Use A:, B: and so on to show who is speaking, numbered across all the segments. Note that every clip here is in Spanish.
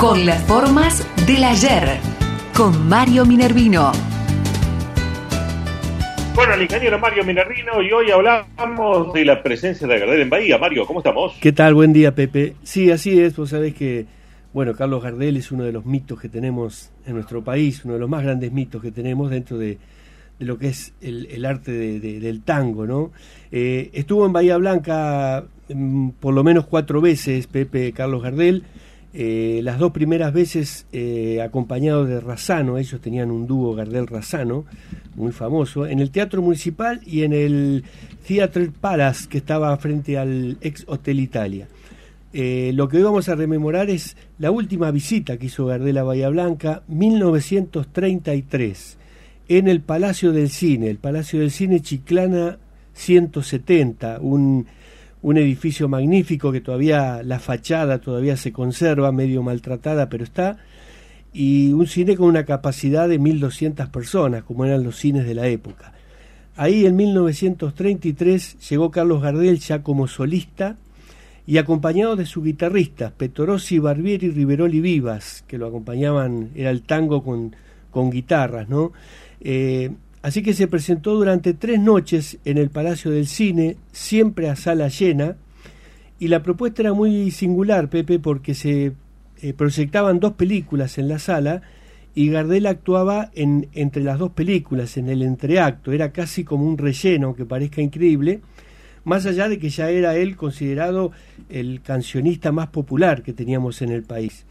A: con las formas del ayer, con Mario Minervino.
B: Bueno, el ingeniero Mario Minervino y hoy hablamos de la presencia de Gardel en Bahía. Mario, ¿cómo estamos?
C: ¿Qué tal? Buen día, Pepe. Sí, así es. Vos sabés que, bueno, Carlos Gardel es uno de los mitos que tenemos en nuestro país, uno de los más grandes mitos que tenemos dentro de, lo que es el, arte del tango, ¿no? Eh, estuvo en Bahía Blanca mm, por lo menos cuatro veces, Pepe Carlos Gardel. Eh, las dos primeras veces eh, acompañado de Razano, ellos tenían un dúo Gardel-Razano, muy famoso, en el Teatro Municipal y en el Theatre Palace, que estaba frente al ex Hotel Italia. Eh, lo que hoy vamos a rememorar es la última visita que hizo Gardel a Bahía Blanca, 1933, en el Palacio del Cine, el Palacio del Cine Chiclana 170, un un edificio magnífico que todavía la fachada todavía se conserva, medio maltratada, pero está, y un cine con una capacidad de 1.200 personas, como eran los cines de la época. Ahí en 1933 llegó Carlos Gardel ya como solista y acompañado de sus guitarristas, Petorossi, Barbieri, Riveroli Vivas, que lo acompañaban, era el tango con, con guitarras, ¿no? Eh, Así que se presentó durante tres noches en el Palacio del Cine, siempre a sala llena, y la propuesta era muy singular, Pepe, porque se eh, proyectaban dos películas en la sala y Gardel actuaba en, entre las dos películas, en el entreacto, era casi como un relleno, aunque parezca increíble, más allá de que ya era él considerado el cancionista más popular que teníamos en el país.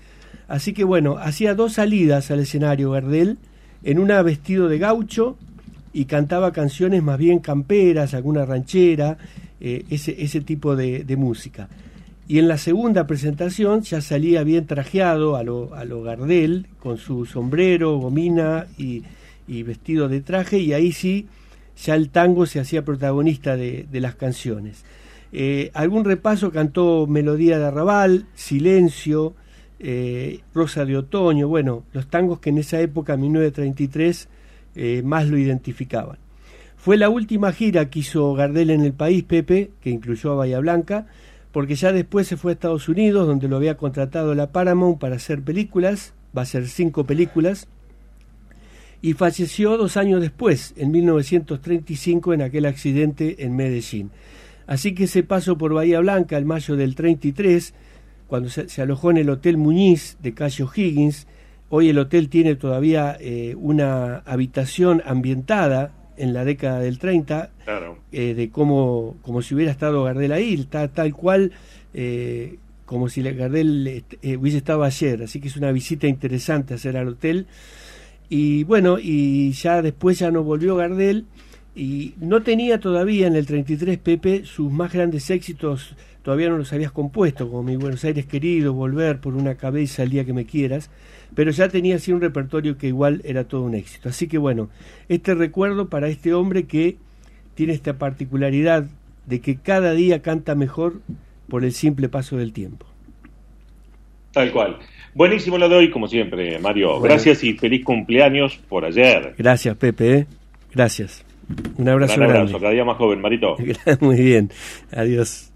C: Así que bueno, hacía dos salidas al escenario Gardel, en una vestido de gaucho y cantaba canciones más bien camperas, alguna ranchera, eh, ese, ese tipo de, música. Y en la segunda presentación ya salía bien trajeado a lo, a lo Gardel, con su sombrero, gomina y, vestido de traje, y ahí sí ya el tango se hacía protagonista de, las canciones. Eh, algún repaso cantó Melodía de Arrabal, Silencio, eh, Rosa de Otoño, bueno, los tangos que en esa época, 1933, eh, más lo identificaban. Fue la última gira que hizo Gardel en el país, Pepe, que incluyó a Bahía Blanca, porque ya después se fue a Estados Unidos, donde lo había contratado la Paramount para hacer películas, va a ser cinco películas, y falleció dos años después, en 1935, en aquel accidente en Medellín. Así que ese paso por Bahía Blanca, el mayo del 33, cuando se, se alojó en el Hotel Muñiz de Cayo Higgins, Hoy el hotel tiene todavía eh, una habitación ambientada en la década del 30, eh, de cómo, como si hubiera estado Gardel ahí, está tal cual eh, como si Gardel hubiese estado ayer, así que es una visita interesante hacer al hotel. Y bueno, y ya después ya no volvió Gardel. Y no tenía todavía en el 33 Pepe sus más grandes éxitos, todavía no los habías compuesto, como Mi Buenos Aires querido, Volver por una cabeza el día que me quieras pero ya tenía así un repertorio que igual era todo un éxito. Así que bueno, este recuerdo para este hombre que tiene esta particularidad de que cada día canta mejor por el simple paso del tiempo.
B: Tal cual. Buenísimo lo de hoy, como siempre, Mario. Gracias y feliz cumpleaños por ayer.
C: Gracias, Pepe. ¿eh? Gracias. Un abrazo, Un abrazo,
B: cada día más joven, Marito.
C: Muy bien. Adiós.